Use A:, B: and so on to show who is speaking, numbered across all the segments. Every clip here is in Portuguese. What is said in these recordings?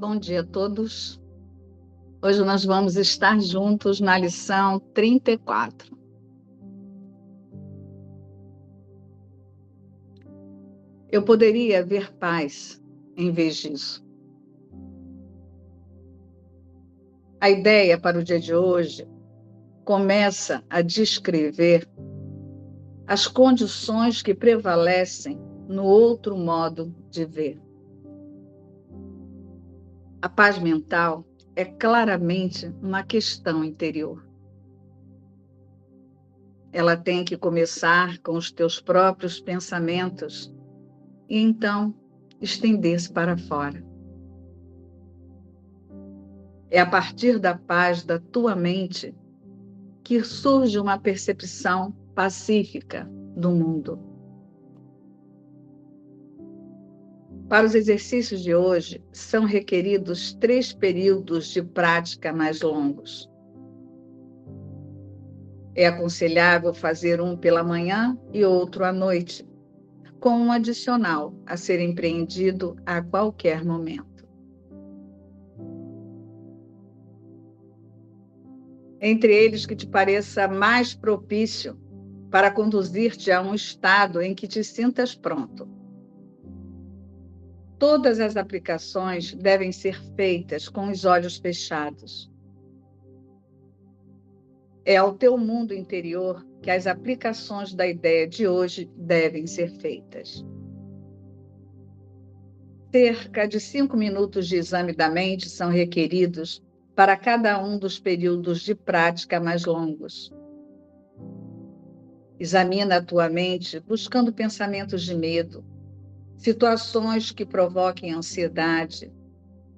A: Bom dia a todos. Hoje nós vamos estar juntos na lição 34. Eu poderia ver paz em vez disso. A ideia para o dia de hoje começa a descrever as condições que prevalecem no outro modo de ver. A paz mental é claramente uma questão interior. Ela tem que começar com os teus próprios pensamentos e então estender-se para fora. É a partir da paz da tua mente que surge uma percepção pacífica do mundo. Para os exercícios de hoje, são requeridos três períodos de prática mais longos. É aconselhável fazer um pela manhã e outro à noite, com um adicional a ser empreendido a qualquer momento. Entre eles que te pareça mais propício para conduzir-te a um estado em que te sintas pronto Todas as aplicações devem ser feitas com os olhos fechados. É ao teu mundo interior que as aplicações da ideia de hoje devem ser feitas. Cerca de cinco minutos de exame da mente são requeridos para cada um dos períodos de prática mais longos. Examina a tua mente buscando pensamentos de medo, situações que provoquem ansiedade,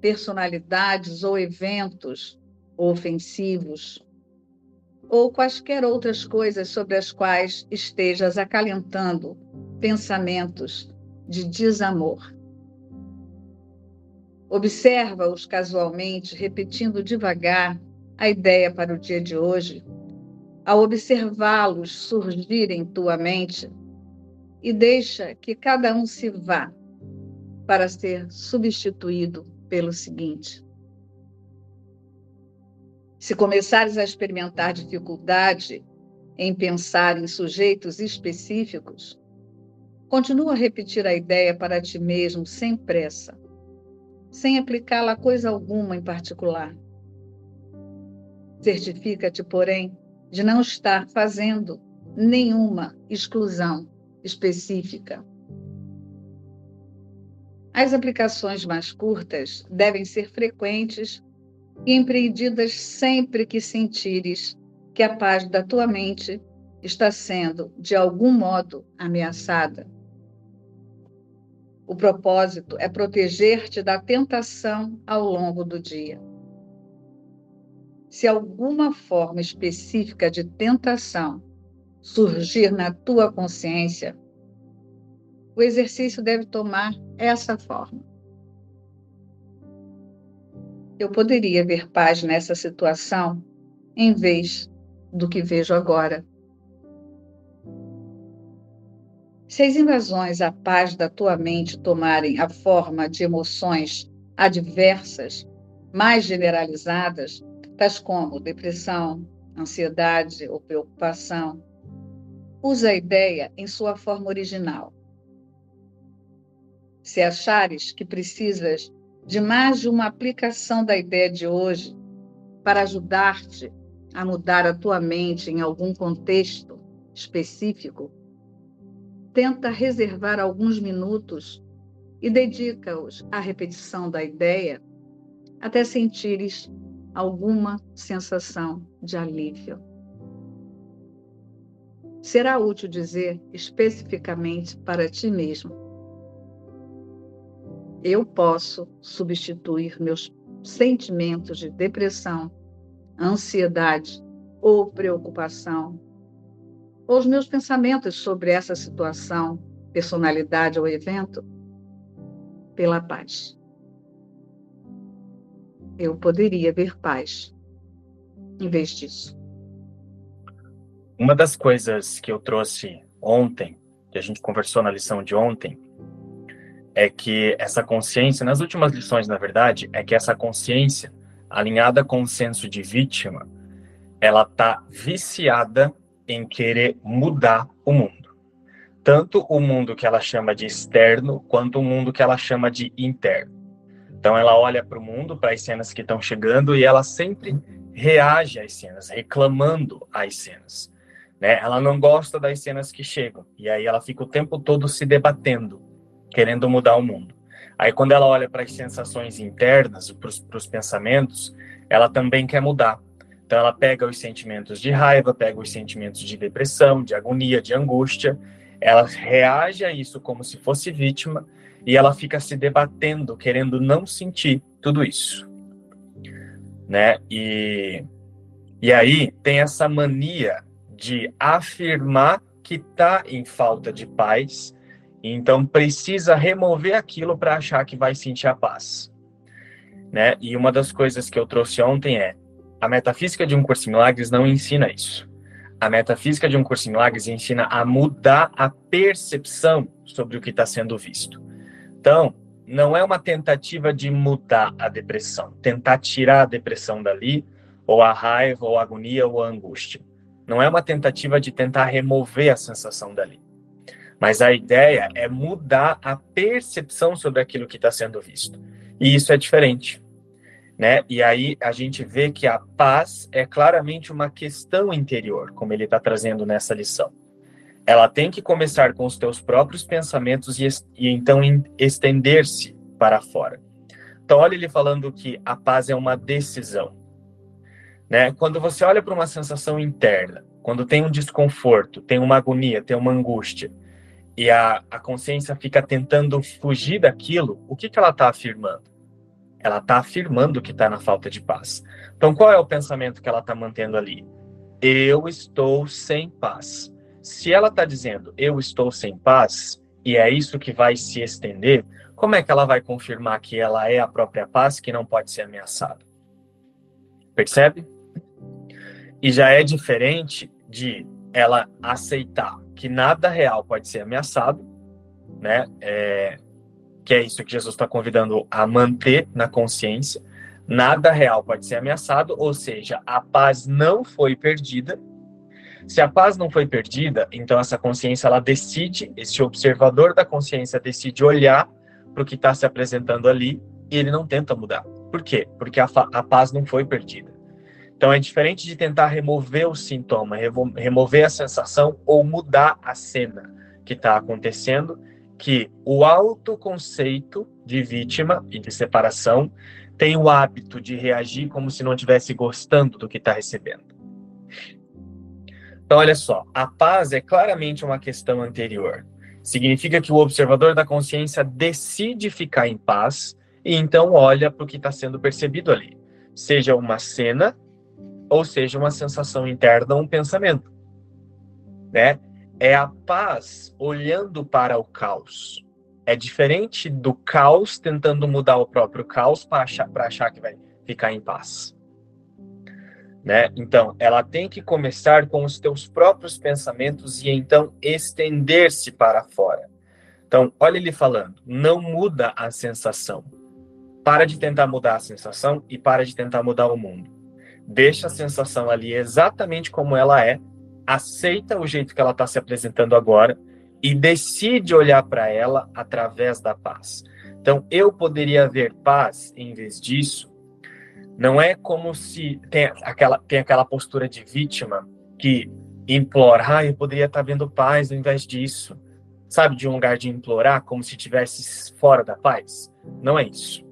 A: personalidades ou eventos ofensivos, ou quaisquer outras coisas sobre as quais estejas acalentando pensamentos de desamor. Observa-os casualmente, repetindo devagar a ideia para o dia de hoje. Ao observá-los surgir em tua mente, e deixa que cada um se vá para ser substituído pelo seguinte. Se começares a experimentar dificuldade em pensar em sujeitos específicos, continua a repetir a ideia para ti mesmo sem pressa, sem aplicá-la a coisa alguma em particular. Certifica-te, porém, de não estar fazendo nenhuma exclusão específica. As aplicações mais curtas devem ser frequentes e empreendidas sempre que sentires que a paz da tua mente está sendo, de algum modo, ameaçada. O propósito é proteger-te da tentação ao longo do dia. Se alguma forma específica de tentação surgir na tua consciência, o exercício deve tomar essa forma. Eu poderia ver paz nessa situação em vez do que vejo agora. Se as invasões à paz da tua mente tomarem a forma de emoções adversas, mais generalizadas, tais como depressão, ansiedade ou preocupação, Usa a ideia em sua forma original. Se achares que precisas de mais de uma aplicação da ideia de hoje para ajudar-te a mudar a tua mente em algum contexto específico, tenta reservar alguns minutos e dedica-os à repetição da ideia até sentires alguma sensação de alívio será útil dizer especificamente para ti mesmo: Eu posso substituir meus sentimentos de depressão, ansiedade ou preocupação, ou os meus pensamentos sobre essa situação, personalidade ou evento, pela paz. Eu poderia ver paz em vez disso.
B: Uma das coisas que eu trouxe ontem, que a gente conversou na lição de ontem, é que essa consciência, nas últimas lições, na verdade, é que essa consciência, alinhada com o senso de vítima, ela tá viciada em querer mudar o mundo. Tanto o mundo que ela chama de externo, quanto o mundo que ela chama de interno. Então ela olha para o mundo, para as cenas que estão chegando e ela sempre reage às cenas, reclamando às cenas. Né? Ela não gosta das cenas que chegam e aí ela fica o tempo todo se debatendo, querendo mudar o mundo. Aí quando ela olha para as sensações internas, para os pensamentos, ela também quer mudar. Então ela pega os sentimentos de raiva, pega os sentimentos de depressão, de agonia, de angústia, ela reage a isso como se fosse vítima e ela fica se debatendo, querendo não sentir tudo isso. Né? E, e aí tem essa mania de afirmar que está em falta de paz, então precisa remover aquilo para achar que vai sentir a paz. Né? E uma das coisas que eu trouxe ontem é a metafísica de um curso em milagres não ensina isso. A metafísica de um curso em milagres ensina a mudar a percepção sobre o que está sendo visto. Então, não é uma tentativa de mudar a depressão, tentar tirar a depressão dali, ou a raiva, ou a agonia, ou a angústia. Não é uma tentativa de tentar remover a sensação dali. Mas a ideia é mudar a percepção sobre aquilo que está sendo visto. E isso é diferente. Né? E aí a gente vê que a paz é claramente uma questão interior, como ele está trazendo nessa lição ela tem que começar com os teus próprios pensamentos e, e então estender-se para fora. Então, olha ele falando que a paz é uma decisão. Né? Quando você olha para uma sensação interna, quando tem um desconforto, tem uma agonia, tem uma angústia, e a, a consciência fica tentando fugir daquilo, o que, que ela está afirmando? Ela está afirmando que está na falta de paz. Então, qual é o pensamento que ela está mantendo ali? Eu estou sem paz. Se ela está dizendo eu estou sem paz e é isso que vai se estender, como é que ela vai confirmar que ela é a própria paz que não pode ser ameaçada? Percebe? E já é diferente de ela aceitar que nada real pode ser ameaçado, né? É, que é isso que Jesus está convidando a manter na consciência. Nada real pode ser ameaçado, ou seja, a paz não foi perdida, se a paz não foi perdida, então essa consciência ela decide, esse observador da consciência decide olhar para o que está se apresentando ali e ele não tenta mudar. Por quê? Porque a, a paz não foi perdida. Então é diferente de tentar remover o sintoma, remover a sensação ou mudar a cena que está acontecendo, que o autoconceito de vítima e de separação tem o hábito de reagir como se não estivesse gostando do que está recebendo. Então, olha só, a paz é claramente uma questão anterior. Significa que o observador da consciência decide ficar em paz e então olha para o que está sendo percebido ali, seja uma cena ou seja uma sensação interna, um pensamento, né? É a paz olhando para o caos. É diferente do caos tentando mudar o próprio caos para achar, achar que vai ficar em paz né? Então, ela tem que começar com os teus próprios pensamentos e então estender-se para fora. Então, olha ele falando, não muda a sensação. Para de tentar mudar a sensação e para de tentar mudar o mundo. Deixa a sensação ali exatamente como ela é, aceita o jeito que ela está se apresentando agora e decide olhar para ela através da paz. Então, eu poderia ver paz em vez disso não é como se tem aquela, tem aquela postura de vítima que implora, ah, eu poderia estar vendo paz ao invés disso. Sabe, de um lugar de implorar, como se estivesse fora da paz. Não é isso.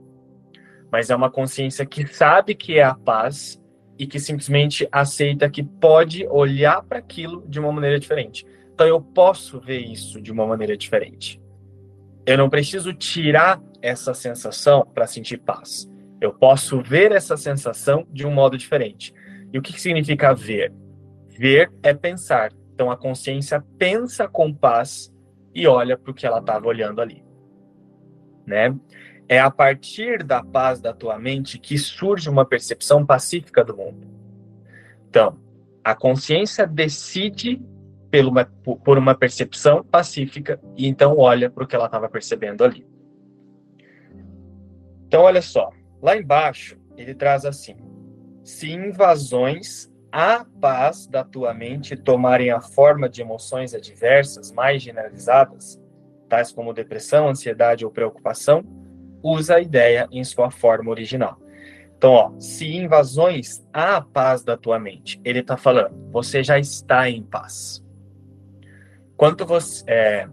B: Mas é uma consciência que sabe que é a paz e que simplesmente aceita que pode olhar para aquilo de uma maneira diferente. Então eu posso ver isso de uma maneira diferente. Eu não preciso tirar essa sensação para sentir paz. Eu posso ver essa sensação de um modo diferente. E o que, que significa ver? Ver é pensar. Então a consciência pensa com paz e olha para o que ela estava olhando ali. Né? É a partir da paz da tua mente que surge uma percepção pacífica do mundo. Então, a consciência decide uma, por uma percepção pacífica e então olha para o que ela estava percebendo ali. Então, olha só, lá embaixo ele traz assim: se invasões à paz da tua mente tomarem a forma de emoções adversas mais generalizadas, tais como depressão, ansiedade ou preocupação, usa a ideia em sua forma original. Então, ó, se invasões à paz da tua mente, ele está falando, você já está em paz. Quanto você, é,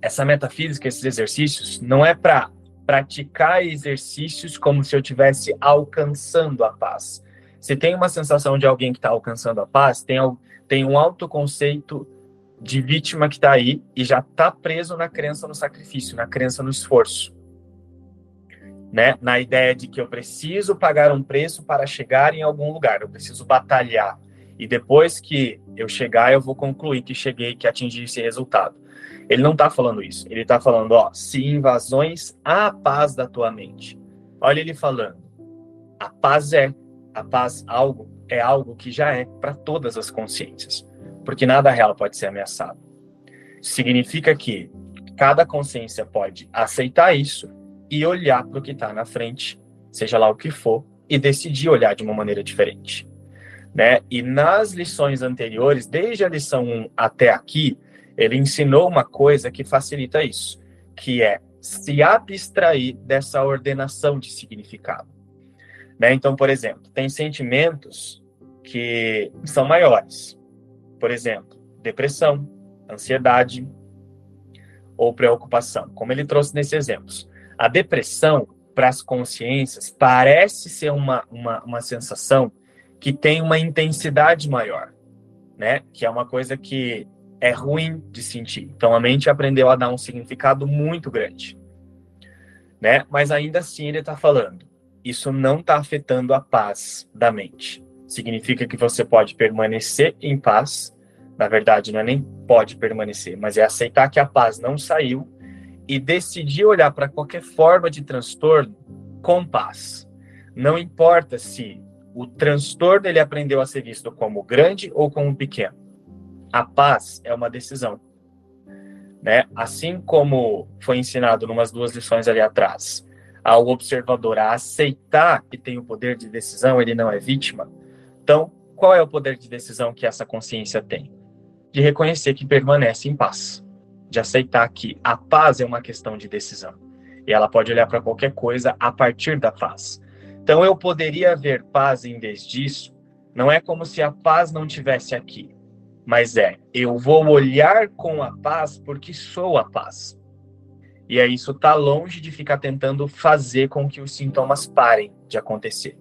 B: essa metafísica, esses exercícios, não é para praticar exercícios como se eu estivesse alcançando a paz. Se tem uma sensação de alguém que está alcançando a paz, tem, tem um autoconceito de vítima que está aí e já está preso na crença no sacrifício, na crença no esforço né? Na ideia de que eu preciso pagar um preço para chegar em algum lugar, eu preciso batalhar. E depois que eu chegar, eu vou concluir que cheguei, que atingi esse resultado. Ele não está falando isso. Ele está falando, ó, se invasões à paz da tua mente. Olha ele falando. A paz é, a paz algo é algo que já é para todas as consciências, porque nada real pode ser ameaçado. Significa que cada consciência pode aceitar isso e olhar para o que está na frente, seja lá o que for, e decidir olhar de uma maneira diferente. Né? E nas lições anteriores, desde a lição 1 até aqui, ele ensinou uma coisa que facilita isso, que é se abstrair dessa ordenação de significado. Né? Então, por exemplo, tem sentimentos que são maiores. Por exemplo, depressão, ansiedade ou preocupação, como ele trouxe nesses exemplos. A depressão, para as consciências, parece ser uma, uma, uma sensação que tem uma intensidade maior, né? Que é uma coisa que é ruim de sentir. Então a mente aprendeu a dar um significado muito grande, né? Mas ainda assim ele está falando, isso não está afetando a paz da mente. Significa que você pode permanecer em paz. Na verdade, não é nem pode permanecer, mas é aceitar que a paz não saiu e decidir olhar para qualquer forma de transtorno com paz. Não importa se o transtorno ele aprendeu a ser visto como grande ou como pequeno. A paz é uma decisão. Né? Assim como foi ensinado em umas duas lições ali atrás, ao observador a aceitar que tem o poder de decisão, ele não é vítima. Então, qual é o poder de decisão que essa consciência tem? De reconhecer que permanece em paz de aceitar que a paz é uma questão de decisão. E ela pode olhar para qualquer coisa a partir da paz. Então eu poderia ver paz em vez disso. Não é como se a paz não tivesse aqui, mas é eu vou olhar com a paz porque sou a paz. E é isso tá longe de ficar tentando fazer com que os sintomas parem de acontecer.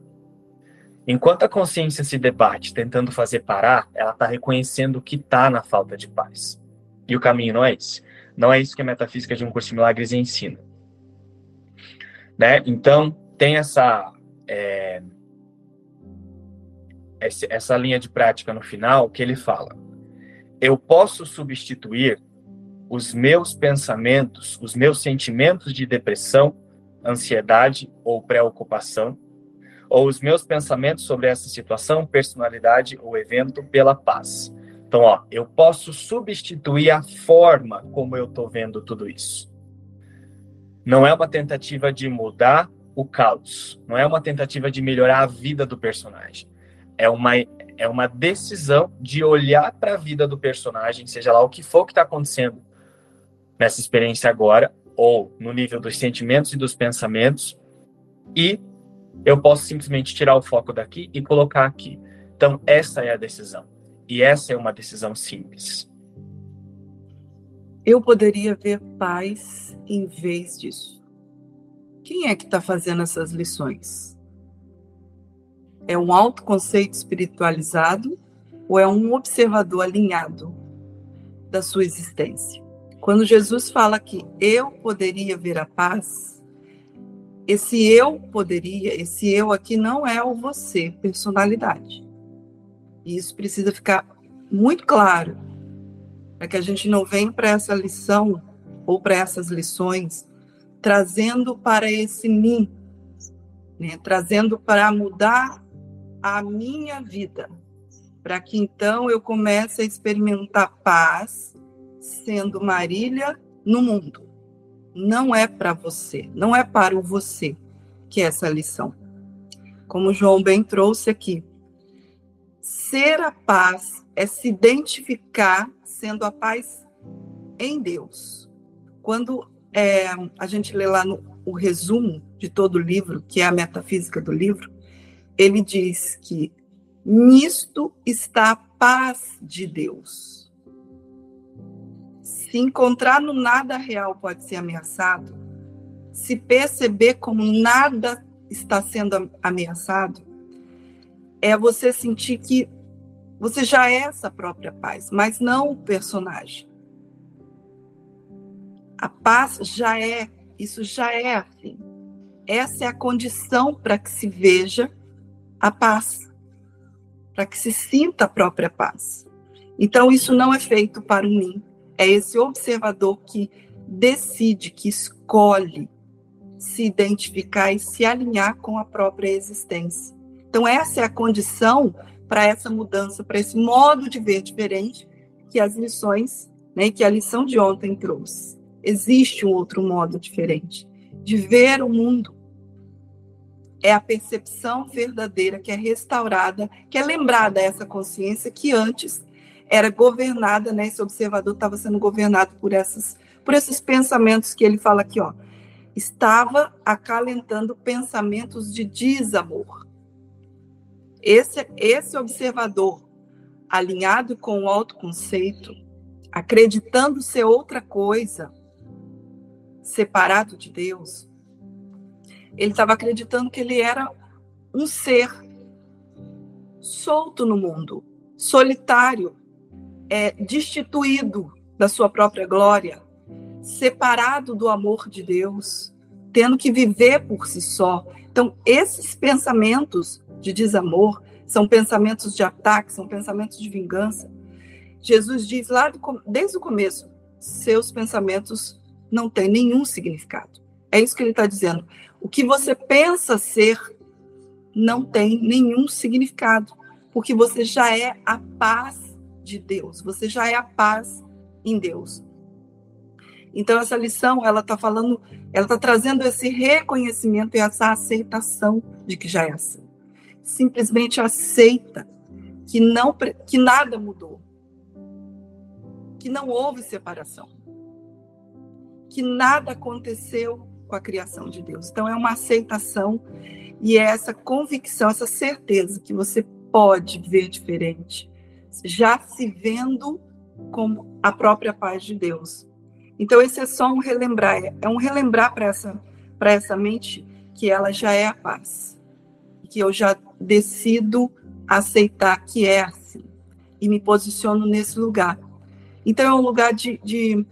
B: Enquanto a consciência se debate tentando fazer parar, ela está reconhecendo que está na falta de paz. E o caminho não é esse. Não é isso que a metafísica de um curso de milagres ensina. Né? Então, tem essa, é, essa linha de prática no final que ele fala: eu posso substituir os meus pensamentos, os meus sentimentos de depressão, ansiedade ou preocupação, ou os meus pensamentos sobre essa situação, personalidade ou evento pela paz. Então, ó, eu posso substituir a forma como eu estou vendo tudo isso. Não é uma tentativa de mudar o caos, não é uma tentativa de melhorar a vida do personagem. É uma, é uma decisão de olhar para a vida do personagem, seja lá o que for que está acontecendo nessa experiência agora, ou no nível dos sentimentos e dos pensamentos, e eu posso simplesmente tirar o foco daqui e colocar aqui. Então, essa é a decisão. E essa é uma decisão simples.
C: Eu poderia ver paz em vez disso. Quem é que está fazendo essas lições? É um autoconceito espiritualizado ou é um observador alinhado da sua existência? Quando Jesus fala que eu poderia ver a paz, esse eu poderia, esse eu aqui não é o você, personalidade. E isso precisa ficar muito claro, para que a gente não venha para essa lição ou para essas lições trazendo para esse mim, né? trazendo para mudar a minha vida, para que então eu comece a experimentar paz sendo Marília no mundo. Não é para você, não é para o você, que é essa lição? Como João bem trouxe aqui, ser a paz é se identificar sendo a paz em Deus. Quando é, a gente lê lá no o resumo de todo o livro, que é a metafísica do livro, ele diz que nisto está a paz de Deus. Se encontrar no nada real pode ser ameaçado, se perceber como nada está sendo ameaçado, é você sentir que você já é essa própria paz, mas não o personagem. A paz já é, isso já é assim. Essa é a condição para que se veja a paz, para que se sinta a própria paz. Então, isso não é feito para mim, é esse observador que decide, que escolhe se identificar e se alinhar com a própria existência. Então, essa é a condição para essa mudança, para esse modo de ver diferente que as lições, né, que a lição de ontem trouxe. Existe um outro modo diferente de ver o mundo. É a percepção verdadeira que é restaurada, que é lembrada essa consciência que antes era governada, né, esse observador estava sendo governado por essas por esses pensamentos que ele fala aqui, ó. Estava acalentando pensamentos de desamor. Esse, esse observador, alinhado com o autoconceito, acreditando ser outra coisa, separado de Deus, ele estava acreditando que ele era um ser solto no mundo, solitário, é, destituído da sua própria glória, separado do amor de Deus, tendo que viver por si só. Então, esses pensamentos de desamor, são pensamentos de ataque, são pensamentos de vingança. Jesus diz lá desde o começo: seus pensamentos não têm nenhum significado. É isso que ele está dizendo. O que você pensa ser não tem nenhum significado, porque você já é a paz de Deus, você já é a paz em Deus. Então essa lição, ela está falando, ela está trazendo esse reconhecimento e essa aceitação de que já é assim simplesmente aceita que não que nada mudou, que não houve separação, que nada aconteceu com a criação de Deus. Então é uma aceitação e é essa convicção, essa certeza que você pode ver diferente, já se vendo como a própria paz de Deus. Então esse é só um relembrar, é um relembrar para essa para essa mente que ela já é a paz que eu já decido aceitar que é assim e me posiciono nesse lugar. Então é um lugar de, de,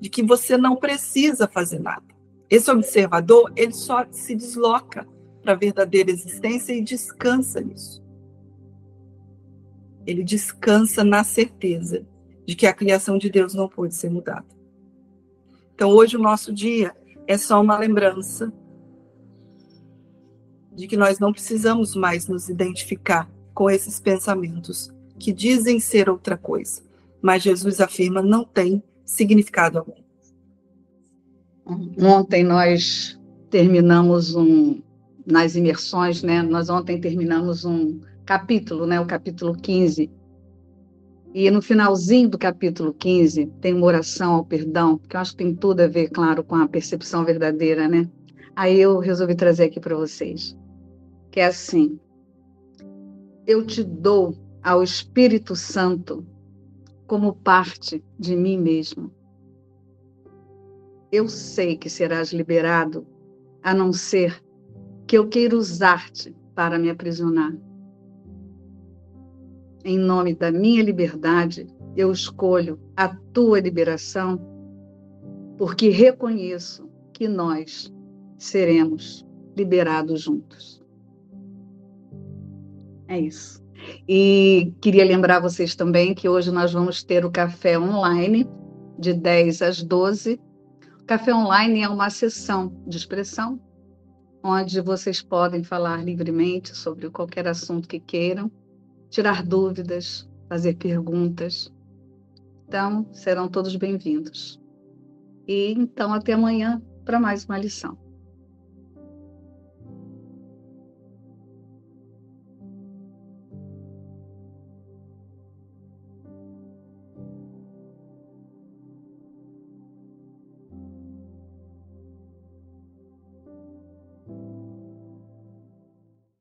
C: de que você não precisa fazer nada. Esse observador, ele só se desloca para a verdadeira existência e descansa nisso. Ele descansa na certeza de que a criação de Deus não pode ser mudada. Então hoje o nosso dia é só uma lembrança de que nós não precisamos mais nos identificar com esses pensamentos que dizem ser outra coisa, mas Jesus afirma não tem significado algum.
A: Ontem nós terminamos um nas imersões, né? Nós ontem terminamos um capítulo, né, o capítulo 15. E no finalzinho do capítulo 15 tem uma oração ao perdão, que eu acho que tem tudo a ver, claro, com a percepção verdadeira, né? Aí eu resolvi trazer aqui para vocês que é assim: Eu te dou ao Espírito Santo como parte de mim mesmo. Eu sei que serás liberado, a não ser que eu queira usar-te para me aprisionar. Em nome da minha liberdade, eu escolho a tua liberação, porque reconheço que nós seremos liberados juntos. É isso. E queria lembrar vocês também que hoje nós vamos ter o café online, de 10 às 12. O café online é uma sessão de expressão, onde vocês podem falar livremente sobre qualquer assunto que queiram, tirar dúvidas, fazer perguntas. Então, serão todos bem-vindos. E então, até amanhã para mais uma lição.